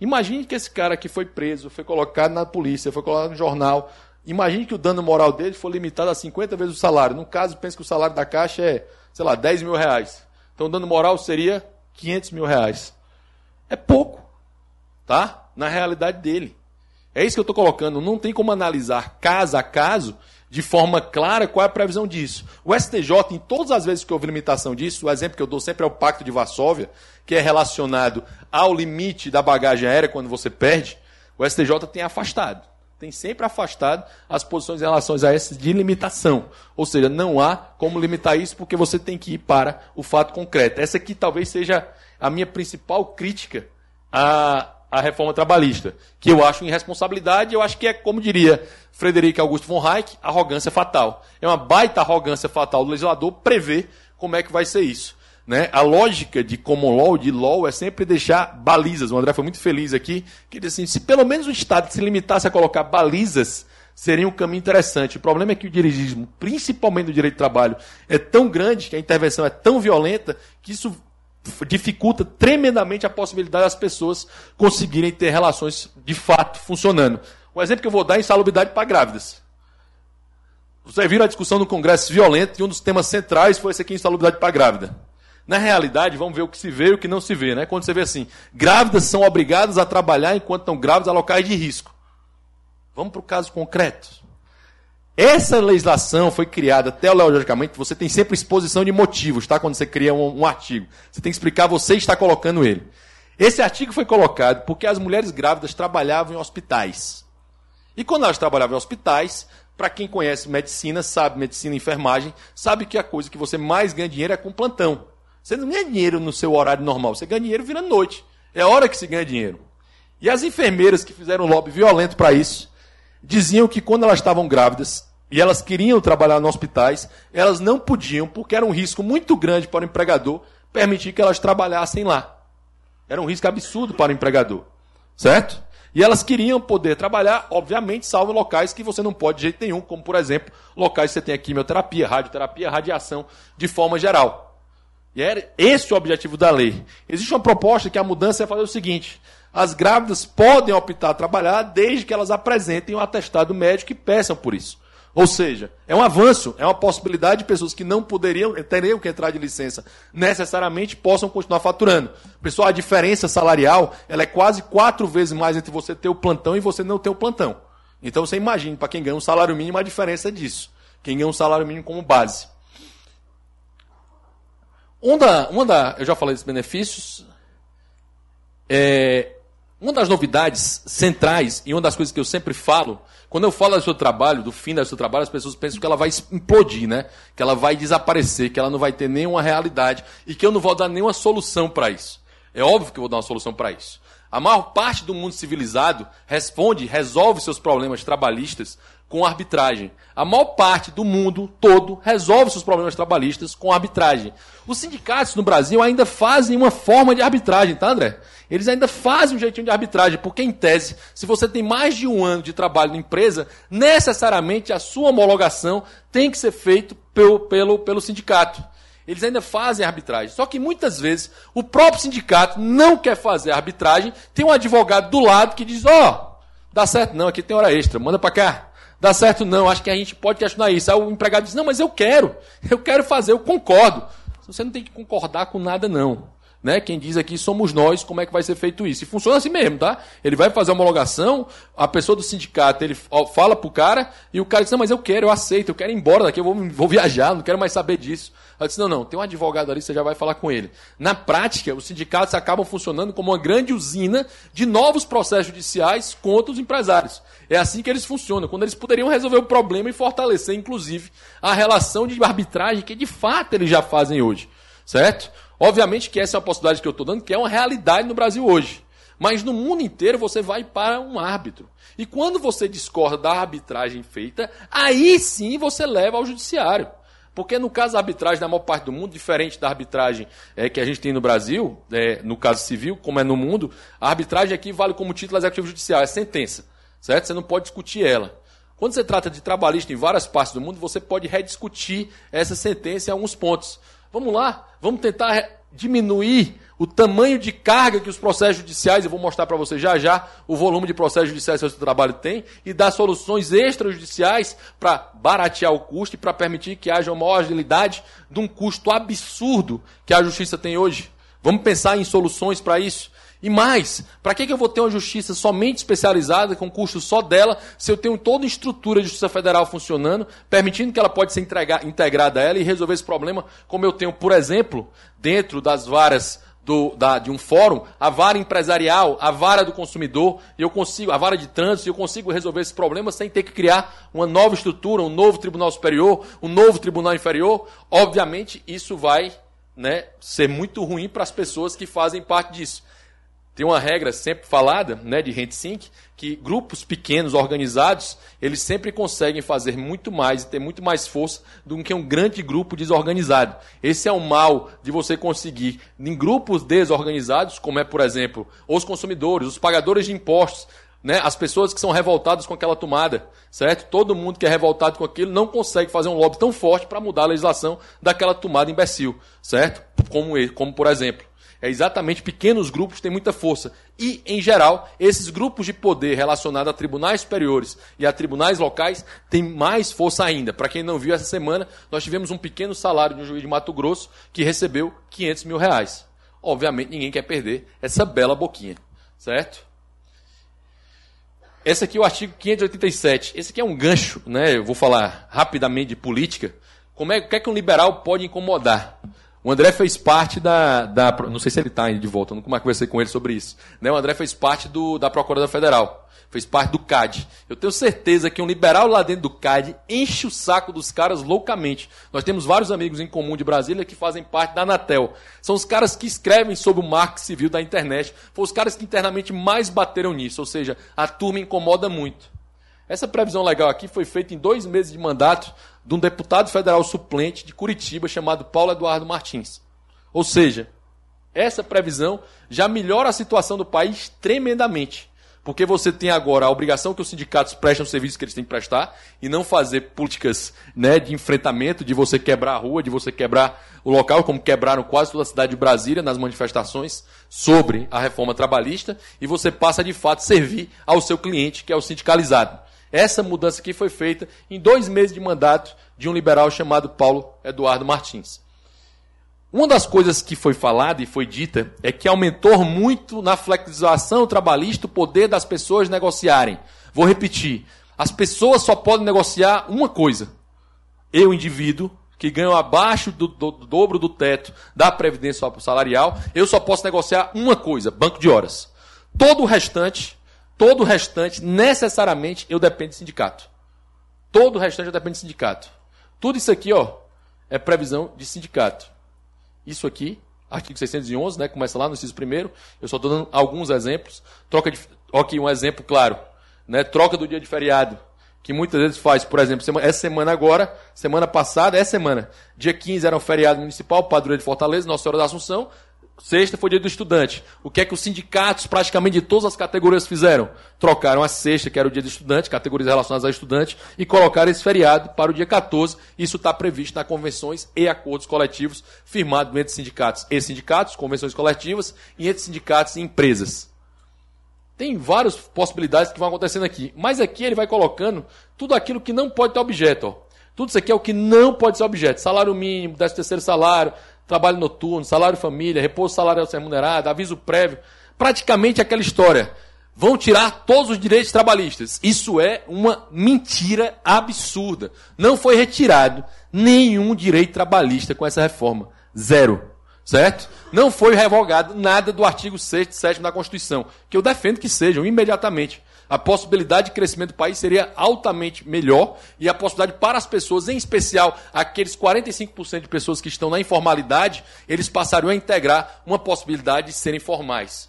Imagine que esse cara que foi preso, foi colocado na polícia, foi colocado no jornal. Imagine que o dano moral dele foi limitado a 50 vezes o salário. No caso, pense que o salário da Caixa é, sei lá, 10 mil reais. Então, o dano moral seria 500 mil reais. É pouco. Tá? na realidade dele. É isso que eu estou colocando. Não tem como analisar caso a caso de forma clara qual é a previsão disso. O STJ, em todas as vezes que houve limitação disso, o exemplo que eu dou sempre é o Pacto de Varsóvia, que é relacionado ao limite da bagagem aérea quando você perde, o STJ tem afastado. Tem sempre afastado as posições em relação a essas de limitação. Ou seja, não há como limitar isso porque você tem que ir para o fato concreto. Essa aqui talvez seja a minha principal crítica à, à reforma trabalhista, que eu acho irresponsabilidade, eu acho que é, como diria Frederico Augusto von Hayek, arrogância fatal. É uma baita arrogância fatal do legislador prever como é que vai ser isso. Né? A lógica de common law, de law, é sempre deixar balizas. O André foi muito feliz aqui, que disse assim, se pelo menos o Estado se limitasse a colocar balizas, seria um caminho interessante. O problema é que o dirigismo, principalmente no direito de trabalho, é tão grande, que a intervenção é tão violenta, que isso dificulta tremendamente a possibilidade das pessoas conseguirem ter relações de fato funcionando. Um exemplo que eu vou dar é insalubridade para grávidas. Vocês viram a discussão no Congresso violenta e um dos temas centrais foi esse aqui, insalubridade para grávida. Na realidade, vamos ver o que se vê e o que não se vê, né? Quando você vê assim, grávidas são obrigadas a trabalhar enquanto estão grávidas a locais de risco. Vamos para o caso concreto. Essa legislação foi criada teologicamente, você tem sempre exposição de motivos, tá? Quando você cria um, um artigo. Você tem que explicar, você está colocando ele. Esse artigo foi colocado porque as mulheres grávidas trabalhavam em hospitais. E quando elas trabalhavam em hospitais, para quem conhece medicina, sabe medicina e enfermagem, sabe que a coisa que você mais ganha dinheiro é com plantão. Você não ganha dinheiro no seu horário normal, você ganha dinheiro virando noite. É hora que se ganha dinheiro. E as enfermeiras que fizeram lobby violento para isso, diziam que quando elas estavam grávidas e elas queriam trabalhar nos hospitais, elas não podiam, porque era um risco muito grande para o empregador, permitir que elas trabalhassem lá. Era um risco absurdo para o empregador. Certo? E elas queriam poder trabalhar, obviamente, salvo locais que você não pode de jeito nenhum, como, por exemplo, locais que você tem quimioterapia, radioterapia, radiação, de forma geral. E era esse o objetivo da lei. Existe uma proposta que a mudança é fazer o seguinte: as grávidas podem optar a trabalhar desde que elas apresentem um atestado médico e peçam por isso. Ou seja, é um avanço, é uma possibilidade de pessoas que não poderiam, teriam que entrar de licença necessariamente possam continuar faturando. Pessoal, a diferença salarial ela é quase quatro vezes mais entre você ter o plantão e você não ter o plantão. Então você imagine, para quem ganha um salário mínimo, a diferença é disso. Quem ganha um salário mínimo como base. Uma da, uma da, eu já falei dos benefícios. É, uma das novidades centrais e uma das coisas que eu sempre falo, quando eu falo do seu trabalho, do fim do seu trabalho, as pessoas pensam que ela vai implodir, né? Que ela vai desaparecer, que ela não vai ter nenhuma realidade e que eu não vou dar nenhuma solução para isso. É óbvio que eu vou dar uma solução para isso. A maior parte do mundo civilizado responde, resolve seus problemas trabalhistas com arbitragem. A maior parte do mundo todo resolve seus problemas trabalhistas com arbitragem. Os sindicatos no Brasil ainda fazem uma forma de arbitragem, tá, André? Eles ainda fazem um jeitinho de arbitragem, porque, em tese, se você tem mais de um ano de trabalho na empresa, necessariamente a sua homologação tem que ser feita pelo, pelo, pelo sindicato. Eles ainda fazem arbitragem. Só que muitas vezes o próprio sindicato não quer fazer arbitragem, tem um advogado do lado que diz: Ó, oh, dá certo não, aqui tem hora extra, manda para cá. Dá certo não, acho que a gente pode questionar isso. Aí o empregado diz: Não, mas eu quero, eu quero fazer, eu concordo. Você não tem que concordar com nada, não. Né? Quem diz aqui somos nós, como é que vai ser feito isso? E funciona assim mesmo, tá? Ele vai fazer a homologação, a pessoa do sindicato, ele fala pro cara, e o cara diz, não, mas eu quero, eu aceito, eu quero ir embora daqui, eu vou, vou viajar, não quero mais saber disso. Ela disse, não, não, tem um advogado ali, você já vai falar com ele. Na prática, os sindicatos acabam funcionando como uma grande usina de novos processos judiciais contra os empresários. É assim que eles funcionam, quando eles poderiam resolver o problema e fortalecer, inclusive, a relação de arbitragem que de fato eles já fazem hoje. Certo? Obviamente que essa é uma possibilidade que eu estou dando, que é uma realidade no Brasil hoje. Mas no mundo inteiro você vai para um árbitro. E quando você discorda da arbitragem feita, aí sim você leva ao judiciário. Porque no caso da arbitragem, na maior parte do mundo, diferente da arbitragem é, que a gente tem no Brasil, é, no caso civil, como é no mundo, a arbitragem aqui vale como título executivo judicial, é sentença. Certo? Você não pode discutir ela. Quando você trata de trabalhista em várias partes do mundo, você pode rediscutir essa sentença em alguns pontos. Vamos lá, vamos tentar diminuir o tamanho de carga que os processos judiciais, eu vou mostrar para você já já o volume de processos judiciais que o trabalho tem, e dar soluções extrajudiciais para baratear o custo e para permitir que haja uma agilidade de um custo absurdo que a justiça tem hoje. Vamos pensar em soluções para isso. E mais, para que, que eu vou ter uma justiça somente especializada, com custo só dela, se eu tenho toda a estrutura de justiça federal funcionando, permitindo que ela pode ser entregar, integrada a ela e resolver esse problema, como eu tenho, por exemplo, dentro das varas do, da, de um fórum, a vara empresarial, a vara do consumidor, eu consigo, a vara de trânsito, eu consigo resolver esse problema sem ter que criar uma nova estrutura, um novo tribunal superior, um novo tribunal inferior. Obviamente, isso vai né, ser muito ruim para as pessoas que fazem parte disso. Tem uma regra sempre falada, né, de RentSync, que grupos pequenos, organizados, eles sempre conseguem fazer muito mais e ter muito mais força do que um grande grupo desorganizado. Esse é o mal de você conseguir, em grupos desorganizados, como é, por exemplo, os consumidores, os pagadores de impostos, né, as pessoas que são revoltadas com aquela tomada, certo? Todo mundo que é revoltado com aquilo não consegue fazer um lobby tão forte para mudar a legislação daquela tomada imbecil, certo? Como, como por exemplo, é exatamente pequenos grupos têm muita força. E, em geral, esses grupos de poder relacionados a tribunais superiores e a tribunais locais têm mais força ainda. Para quem não viu essa semana, nós tivemos um pequeno salário de um juiz de Mato Grosso que recebeu 500 mil reais. Obviamente, ninguém quer perder essa bela boquinha, certo? Esse aqui é o artigo 587. Esse aqui é um gancho, né? Eu vou falar rapidamente de política. Como é, o que é que um liberal pode incomodar? O André fez parte da. da não sei se ele está de volta, eu nunca conversei com ele sobre isso. Né? O André fez parte do, da Procuradoria Federal. Fez parte do CAD. Eu tenho certeza que um liberal lá dentro do CAD enche o saco dos caras loucamente. Nós temos vários amigos em comum de Brasília que fazem parte da Anatel. São os caras que escrevem sobre o marco civil da internet. Foram os caras que internamente mais bateram nisso. Ou seja, a turma incomoda muito. Essa previsão legal aqui foi feita em dois meses de mandato de um deputado federal suplente de Curitiba chamado Paulo Eduardo Martins. Ou seja, essa previsão já melhora a situação do país tremendamente. Porque você tem agora a obrigação que os sindicatos prestem o serviço que eles têm que prestar e não fazer políticas né, de enfrentamento, de você quebrar a rua, de você quebrar o local, como quebraram quase toda a cidade de Brasília nas manifestações sobre a reforma trabalhista, e você passa de fato a servir ao seu cliente, que é o sindicalizado. Essa mudança aqui foi feita em dois meses de mandato de um liberal chamado Paulo Eduardo Martins. Uma das coisas que foi falada e foi dita é que aumentou muito na flexibilização trabalhista o poder das pessoas negociarem. Vou repetir: as pessoas só podem negociar uma coisa. Eu, indivíduo, que ganho abaixo do, do, do dobro do teto da previdência salarial, eu só posso negociar uma coisa: banco de horas. Todo o restante Todo o restante, necessariamente, eu dependo de sindicato. Todo o restante eu dependo de sindicato. Tudo isso aqui, ó, é previsão de sindicato. Isso aqui, artigo 611, né, começa lá no inciso primeiro. Eu só estou dando alguns exemplos. Troca de, aqui um exemplo claro, né, troca do dia de feriado, que muitas vezes faz, por exemplo, essa semana agora, semana passada, essa semana, dia 15 era um feriado municipal, padroeiro de Fortaleza, Nossa Senhora da Assunção, Sexta foi dia do estudante. O que é que os sindicatos, praticamente de todas as categorias, fizeram? Trocaram a sexta, que era o dia do estudante, categorias relacionadas a estudante, e colocaram esse feriado para o dia 14. Isso está previsto nas convenções e acordos coletivos firmados entre sindicatos e sindicatos, convenções coletivas, e entre sindicatos e empresas. Tem várias possibilidades que vão acontecendo aqui. Mas aqui ele vai colocando tudo aquilo que não pode ter objeto. Ó. Tudo isso aqui é o que não pode ser objeto. Salário mínimo, décimo terceiro salário, trabalho noturno, salário família, repouso salarial remunerado, aviso prévio, praticamente aquela história. Vão tirar todos os direitos trabalhistas. Isso é uma mentira absurda. Não foi retirado nenhum direito trabalhista com essa reforma. Zero. Certo? Não foi revogado nada do artigo 6 e 7 da Constituição, que eu defendo que sejam imediatamente a possibilidade de crescimento do país seria altamente melhor e a possibilidade para as pessoas, em especial aqueles 45% de pessoas que estão na informalidade, eles passariam a integrar uma possibilidade de serem formais.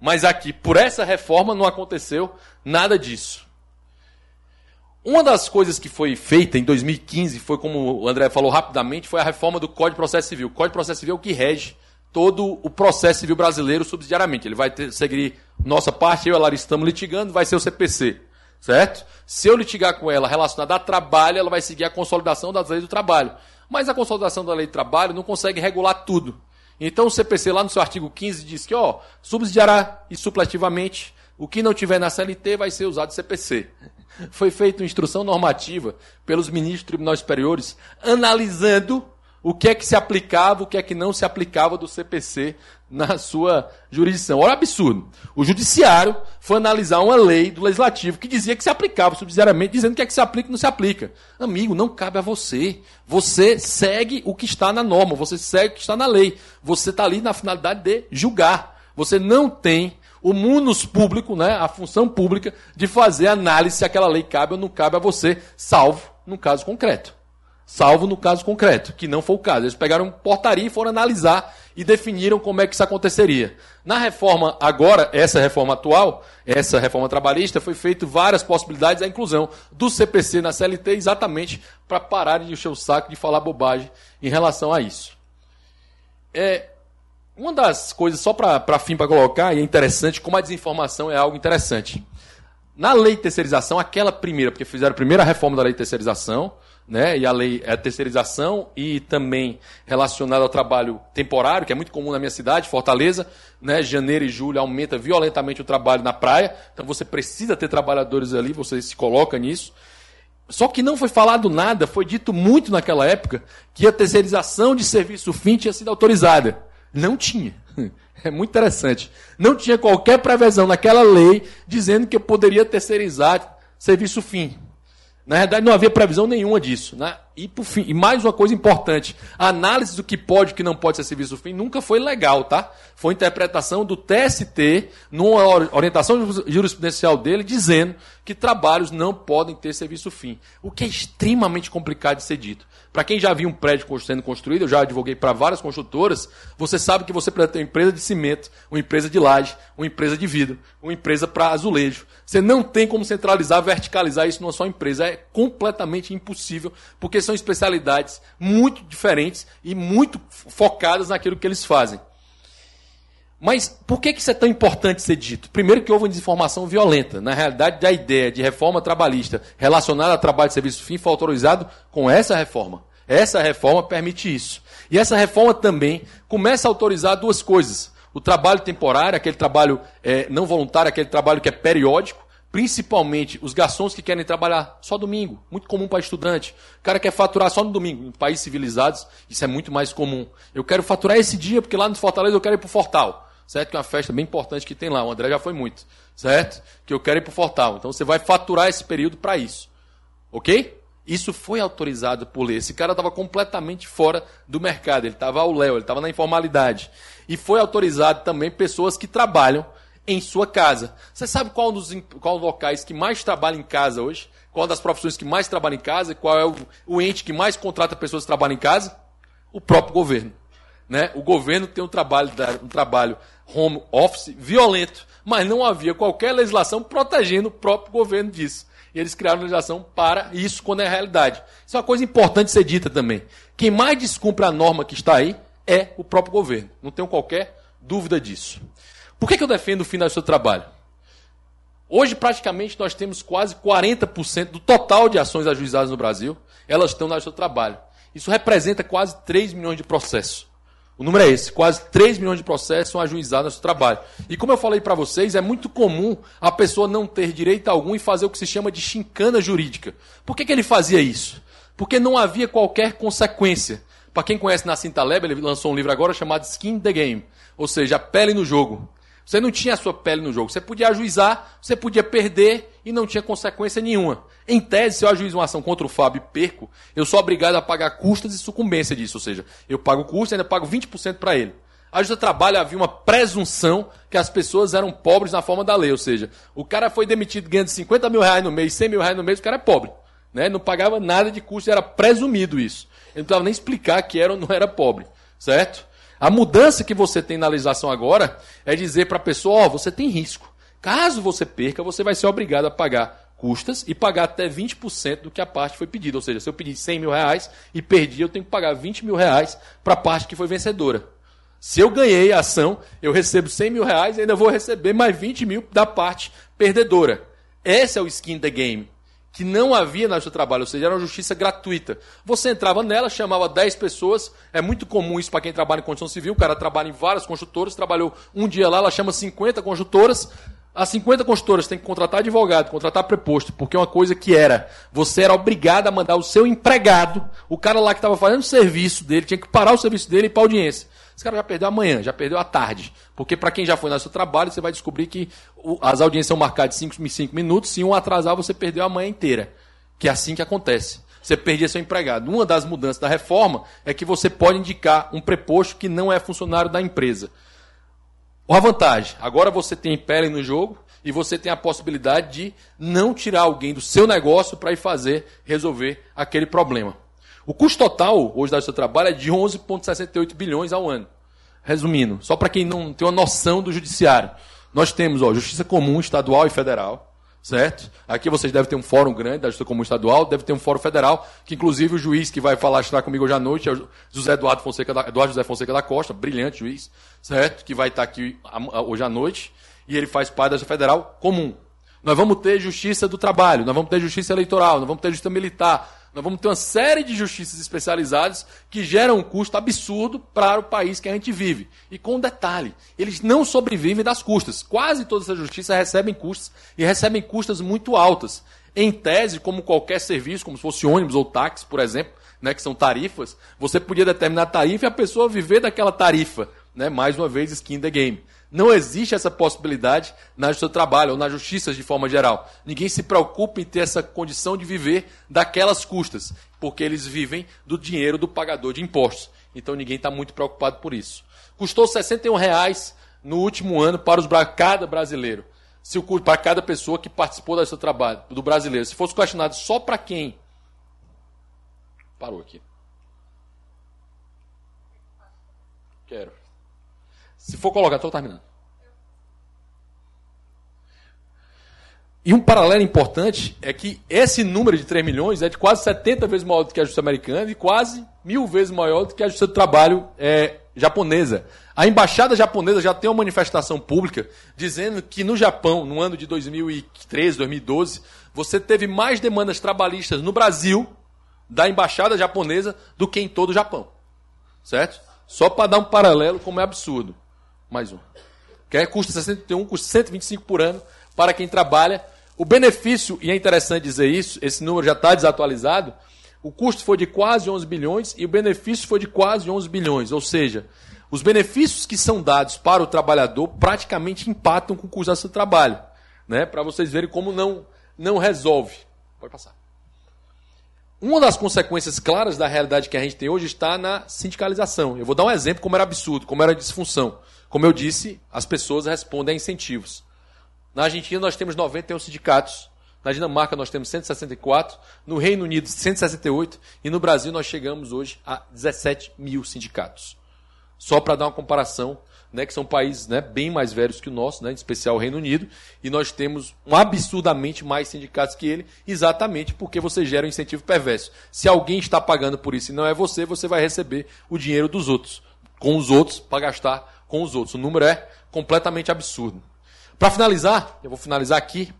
Mas aqui, por essa reforma, não aconteceu nada disso. Uma das coisas que foi feita em 2015, foi como o André falou rapidamente, foi a reforma do Código de Processo Civil. O Código de Processo Civil é o que rege todo o processo civil brasileiro subsidiariamente. Ele vai ter, seguir nossa parte, eu e a Larissa estamos litigando, vai ser o CPC. Certo? Se eu litigar com ela relacionada a trabalho, ela vai seguir a consolidação das leis do trabalho. Mas a consolidação da lei do trabalho não consegue regular tudo. Então o CPC, lá no seu artigo 15, diz que, ó, subsidiará e supletivamente, o que não tiver na CLT vai ser usado CPC. Foi feita uma instrução normativa pelos ministros dos tribunais superiores, analisando o que é que se aplicava, o que é que não se aplicava do CPC na sua jurisdição. Olha o absurdo. O judiciário foi analisar uma lei do legislativo que dizia que se aplicava subsidiariamente, dizendo que é que se aplica e não se aplica. Amigo, não cabe a você. Você segue o que está na norma, você segue o que está na lei. Você está ali na finalidade de julgar. Você não tem o munus público, né, a função pública, de fazer análise se aquela lei cabe ou não cabe a você, salvo no caso concreto. Salvo no caso concreto, que não foi o caso. Eles pegaram portaria e foram analisar e definiram como é que isso aconteceria. Na reforma agora, essa reforma atual, essa reforma trabalhista, foi feito várias possibilidades da inclusão do CPC na CLT exatamente para pararem de encher o saco de falar bobagem em relação a isso. É, uma das coisas, só para fim para colocar, e é interessante, como a desinformação é algo interessante. Na lei de terceirização, aquela primeira, porque fizeram a primeira reforma da lei de terceirização, né? E a lei é a terceirização e também relacionado ao trabalho temporário, que é muito comum na minha cidade, Fortaleza, né? Janeiro e julho aumenta violentamente o trabalho na praia, então você precisa ter trabalhadores ali, você se coloca nisso. Só que não foi falado nada, foi dito muito naquela época que a terceirização de serviço fim tinha sido autorizada. Não tinha. É muito interessante. Não tinha qualquer previsão naquela lei dizendo que eu poderia terceirizar serviço fim. Na verdade, não havia previsão nenhuma disso. Né? E, por fim, e mais uma coisa importante: a análise do que pode e que não pode ser serviço fim nunca foi legal, tá? Foi interpretação do TST, numa orientação jurisprudencial dele, dizendo que trabalhos não podem ter serviço fim. O que é extremamente complicado de ser dito. Para quem já viu um prédio sendo construído, eu já advoguei para várias construtoras, você sabe que você precisa ter uma empresa de cimento, uma empresa de laje, uma empresa de vidro, uma empresa para azulejo. Você não tem como centralizar, verticalizar isso numa só empresa. É completamente impossível, porque são especialidades muito diferentes e muito focadas naquilo que eles fazem. Mas por que isso é tão importante ser dito? Primeiro que houve uma desinformação violenta. Na realidade, a ideia de reforma trabalhista relacionada a trabalho de serviço fim foi autorizado com essa reforma. Essa reforma permite isso. E essa reforma também começa a autorizar duas coisas. O trabalho temporário, aquele trabalho é, não voluntário, aquele trabalho que é periódico, principalmente os garçons que querem trabalhar só domingo, muito comum para estudante. O cara quer faturar só no domingo. Em países civilizados, isso é muito mais comum. Eu quero faturar esse dia, porque lá no Fortaleza eu quero ir para o Fortal certo? Que é uma festa bem importante que tem lá. O André já foi muito, certo? Que eu quero ir para o Fortal. Então você vai faturar esse período para isso. Ok? Isso foi autorizado por lei. Esse cara estava completamente fora do mercado. Ele estava ao léu, ele estava na informalidade. E foi autorizado também pessoas que trabalham em sua casa. Você sabe qual dos qual locais que mais trabalha em casa hoje? Qual das profissões que mais trabalha em casa? Qual é o, o ente que mais contrata pessoas que trabalham em casa? O próprio governo. Né? O governo tem um trabalho, um trabalho home office violento, mas não havia qualquer legislação protegendo o próprio governo disso. E eles criaram legislação para isso quando é realidade. Isso é uma coisa importante ser dita também. Quem mais descumpre a norma que está aí é o próprio governo. Não tenho qualquer dúvida disso. Por que, que eu defendo o fim do seu trabalho? Hoje, praticamente, nós temos quase 40% do total de ações ajuizadas no Brasil, elas estão no seu trabalho. Isso representa quase 3 milhões de processos. O número é esse: quase 3 milhões de processos são ajuizados no trabalho. E como eu falei para vocês, é muito comum a pessoa não ter direito algum e fazer o que se chama de chincana jurídica. Por que, que ele fazia isso? Porque não havia qualquer consequência. Para quem conhece Nassim Taleb, ele lançou um livro agora chamado Skin the Game, ou seja, a pele no jogo. Você não tinha a sua pele no jogo. Você podia ajuizar, você podia perder e não tinha consequência nenhuma. Em tese, se eu ajuizo uma ação contra o Fábio e perco, eu sou obrigado a pagar custas e sucumbência disso. Ou seja, eu pago custo e ainda pago 20% para ele. A justiça trabalho havia uma presunção que as pessoas eram pobres na forma da lei. Ou seja, o cara foi demitido ganhando 50 mil reais no mês, 100 mil reais no mês, o cara é pobre. Né? Não pagava nada de custo, era presumido isso. Ele não precisava nem explicar que era ou não era pobre. Certo? A mudança que você tem na legislação agora é dizer para a pessoa: ó, oh, você tem risco. Caso você perca, você vai ser obrigado a pagar custas e pagar até 20% do que a parte foi pedida. Ou seja, se eu pedir 100 mil reais e perdi, eu tenho que pagar 20 mil reais para a parte que foi vencedora. Se eu ganhei a ação, eu recebo 100 mil reais e ainda vou receber mais 20 mil da parte perdedora. Esse é o skin the game que não havia na justiça do trabalho, ou seja, era uma justiça gratuita. Você entrava nela, chamava 10 pessoas, é muito comum isso para quem trabalha em construção civil, o cara trabalha em várias construtoras, trabalhou um dia lá, ela chama 50 construtoras, As 50 consultoras têm que contratar advogado, contratar preposto, porque é uma coisa que era, você era obrigado a mandar o seu empregado, o cara lá que estava fazendo o serviço dele, tinha que parar o serviço dele e ir para audiência. Esse cara já perdeu amanhã, já perdeu a tarde. Porque para quem já foi no seu trabalho, você vai descobrir que as audiências são marcadas de 5 minutos, se um atrasar, você perdeu a manhã inteira. Que é assim que acontece. Você perdia seu empregado. Uma das mudanças da reforma é que você pode indicar um preposto que não é funcionário da empresa. A vantagem, agora você tem pele no jogo e você tem a possibilidade de não tirar alguém do seu negócio para ir fazer, resolver aquele problema. O custo total hoje do seu trabalho é de 11,68 bilhões ao ano. Resumindo, só para quem não tem uma noção do judiciário. Nós temos ó, justiça comum estadual e federal, certo? Aqui vocês devem ter um fórum grande da justiça comum estadual, deve ter um fórum federal, que inclusive o juiz que vai falar estar comigo hoje à noite é o José Eduardo Fonseca da, Eduardo José Fonseca da Costa, brilhante juiz, certo? Que vai estar aqui hoje à noite e ele faz parte da justiça federal comum. Nós vamos ter justiça do trabalho, nós vamos ter justiça eleitoral, nós vamos ter justiça militar, nós vamos ter uma série de justiças especializadas que geram um custo absurdo para o país que a gente vive. E com um detalhe, eles não sobrevivem das custas. Quase todas as justiças recebem custos e recebem custas muito altas. Em tese, como qualquer serviço, como se fosse ônibus ou táxi, por exemplo, né, que são tarifas, você podia determinar a tarifa e a pessoa viver daquela tarifa. Né, mais uma vez, skin the game. Não existe essa possibilidade na justiça do trabalho ou na justiça de forma geral. Ninguém se preocupa em ter essa condição de viver daquelas custas, porque eles vivem do dinheiro do pagador de impostos. Então ninguém está muito preocupado por isso. Custou 61 reais no último ano para os cada brasileiro. Se o para cada pessoa que participou do seu trabalho, do brasileiro. Se fosse questionado só para quem. Parou aqui. Quero. Se for colocar, estou terminando. E um paralelo importante é que esse número de 3 milhões é de quase 70 vezes maior do que a justiça americana e quase mil vezes maior do que a justiça do trabalho é, japonesa. A embaixada japonesa já tem uma manifestação pública dizendo que no Japão, no ano de 2013, 2012, você teve mais demandas trabalhistas no Brasil da embaixada japonesa do que em todo o Japão. Certo? Só para dar um paralelo, como é absurdo. Mais um. Que é custa 61, custa 125 por ano para quem trabalha. O benefício, e é interessante dizer isso, esse número já está desatualizado, o custo foi de quase 11 bilhões e o benefício foi de quase 11 bilhões. Ou seja, os benefícios que são dados para o trabalhador praticamente empatam com o custo do trabalho. Né? Para vocês verem como não, não resolve. Pode passar. Uma das consequências claras da realidade que a gente tem hoje está na sindicalização. Eu vou dar um exemplo como era absurdo, como era disfunção. Como eu disse, as pessoas respondem a incentivos. Na Argentina nós temos 91 sindicatos, na Dinamarca nós temos 164, no Reino Unido 168 e no Brasil nós chegamos hoje a 17 mil sindicatos. Só para dar uma comparação, né, que são países né, bem mais velhos que o nosso, né, em especial o Reino Unido, e nós temos um absurdamente mais sindicatos que ele, exatamente porque você gera um incentivo perverso. Se alguém está pagando por isso e não é você, você vai receber o dinheiro dos outros, com os outros, para gastar com os outros. O número é completamente absurdo. Para finalizar, eu vou finalizar aqui.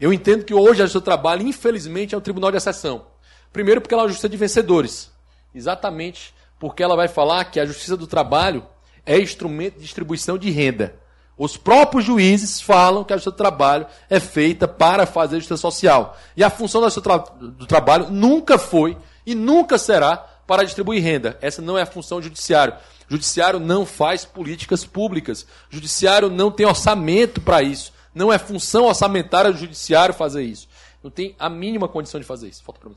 Eu entendo que hoje a justiça do trabalho, infelizmente, é um tribunal de exceção. Primeiro, porque ela é uma justiça de vencedores. Exatamente porque ela vai falar que a justiça do trabalho é instrumento de distribuição de renda. Os próprios juízes falam que a justiça do trabalho é feita para fazer justiça social. E a função da justiça do trabalho nunca foi e nunca será para distribuir renda. Essa não é a função do judiciário. Judiciário não faz políticas públicas. Judiciário não tem orçamento para isso. Não é função orçamentária do judiciário fazer isso. Não tem a mínima condição de fazer isso. Falta para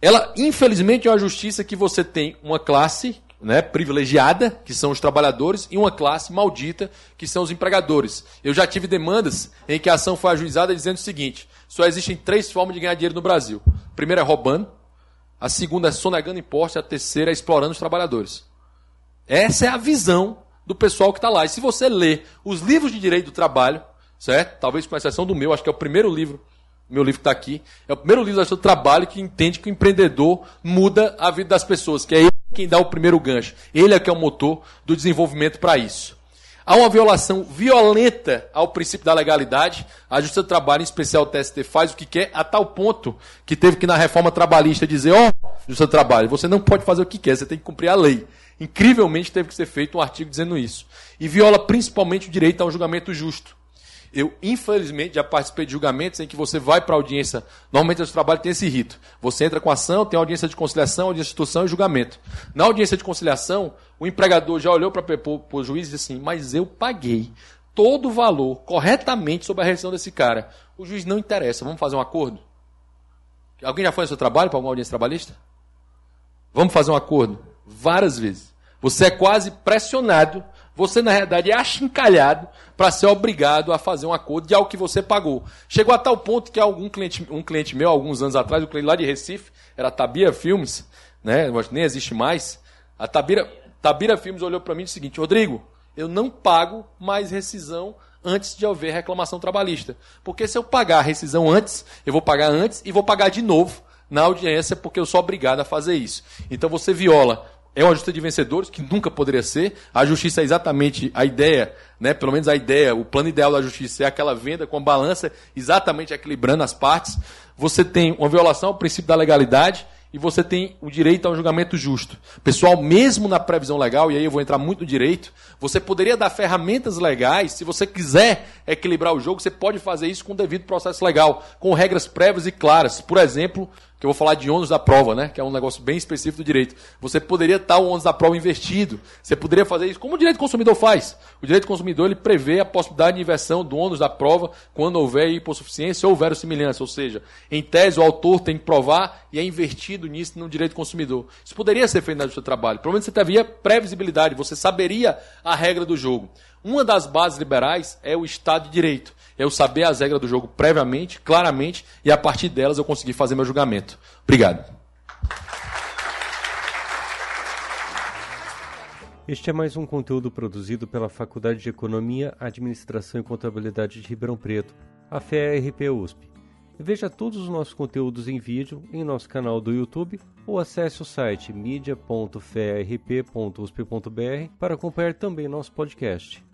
Ela, infelizmente, é uma justiça que você tem uma classe né, privilegiada, que são os trabalhadores, e uma classe maldita, que são os empregadores. Eu já tive demandas em que a ação foi ajuizada dizendo o seguinte: só existem três formas de ganhar dinheiro no Brasil. A primeira é roubando, a segunda é sonegando impostos, a terceira é explorando os trabalhadores. Essa é a visão do pessoal que está lá. E se você ler os livros de direito do trabalho, certo? Talvez com exceção do meu, acho que é o primeiro livro, meu livro está aqui, é o primeiro livro do trabalho que entende que o empreendedor muda a vida das pessoas, que é quem dá o primeiro gancho. Ele é que é o motor do desenvolvimento para isso. Há uma violação violenta ao princípio da legalidade. A Justiça do Trabalho, em especial o TST, faz o que quer, a tal ponto que teve que, na reforma trabalhista, dizer: Ó, oh, Justiça do Trabalho, você não pode fazer o que quer, você tem que cumprir a lei. Incrivelmente teve que ser feito um artigo dizendo isso. E viola principalmente o direito a um julgamento justo. Eu, infelizmente, já participei de julgamentos em que você vai para a audiência. Normalmente, o trabalho tem esse rito. Você entra com ação, tem audiência de conciliação, audiência de instrução e julgamento. Na audiência de conciliação, o empregador já olhou para o juiz e disse assim: Mas eu paguei todo o valor corretamente sobre a rescisão desse cara. O juiz não interessa. Vamos fazer um acordo? Alguém já foi no seu trabalho para alguma audiência trabalhista? Vamos fazer um acordo? Várias vezes. Você é quase pressionado, você na realidade é achincalhado para ser obrigado a fazer um acordo de algo que você pagou. Chegou a tal ponto que algum cliente, um cliente meu, alguns anos atrás, um cliente lá de Recife, era Tabira Filmes, né? nem existe mais. A Tabira, Tabira Filmes olhou para mim e disse o seguinte: Rodrigo, eu não pago mais rescisão antes de haver reclamação trabalhista. Porque se eu pagar a rescisão antes, eu vou pagar antes e vou pagar de novo na audiência porque eu sou obrigado a fazer isso. Então você viola. É uma justiça de vencedores, que nunca poderia ser. A justiça é exatamente a ideia, né? pelo menos a ideia, o plano ideal da justiça é aquela venda com a balança exatamente equilibrando as partes. Você tem uma violação ao princípio da legalidade e você tem o direito a um julgamento justo. Pessoal, mesmo na previsão legal, e aí eu vou entrar muito no direito, você poderia dar ferramentas legais, se você quiser equilibrar o jogo, você pode fazer isso com o devido processo legal, com regras prévias e claras. Por exemplo, que eu vou falar de ônus da prova, né? Que é um negócio bem específico do direito. Você poderia estar o ônus da prova investido. Você poderia fazer isso como o direito do consumidor faz. O direito do consumidor ele prevê a possibilidade de inversão do ônus da prova quando houver hipossuficiência ou verossimilhança. Ou seja, em tese o autor tem que provar e é invertido nisso no direito do consumidor. Isso poderia ser feito no seu trabalho. Pelo menos você teria previsibilidade, você saberia a regra do jogo. Uma das bases liberais é o Estado de Direito. É eu saber as regras do jogo previamente, claramente, e a partir delas eu conseguir fazer meu julgamento. Obrigado. Este é mais um conteúdo produzido pela Faculdade de Economia, Administração e Contabilidade de Ribeirão Preto, a FERP USP. Veja todos os nossos conteúdos em vídeo em nosso canal do YouTube ou acesse o site media.ferp.usp.br para acompanhar também nosso podcast.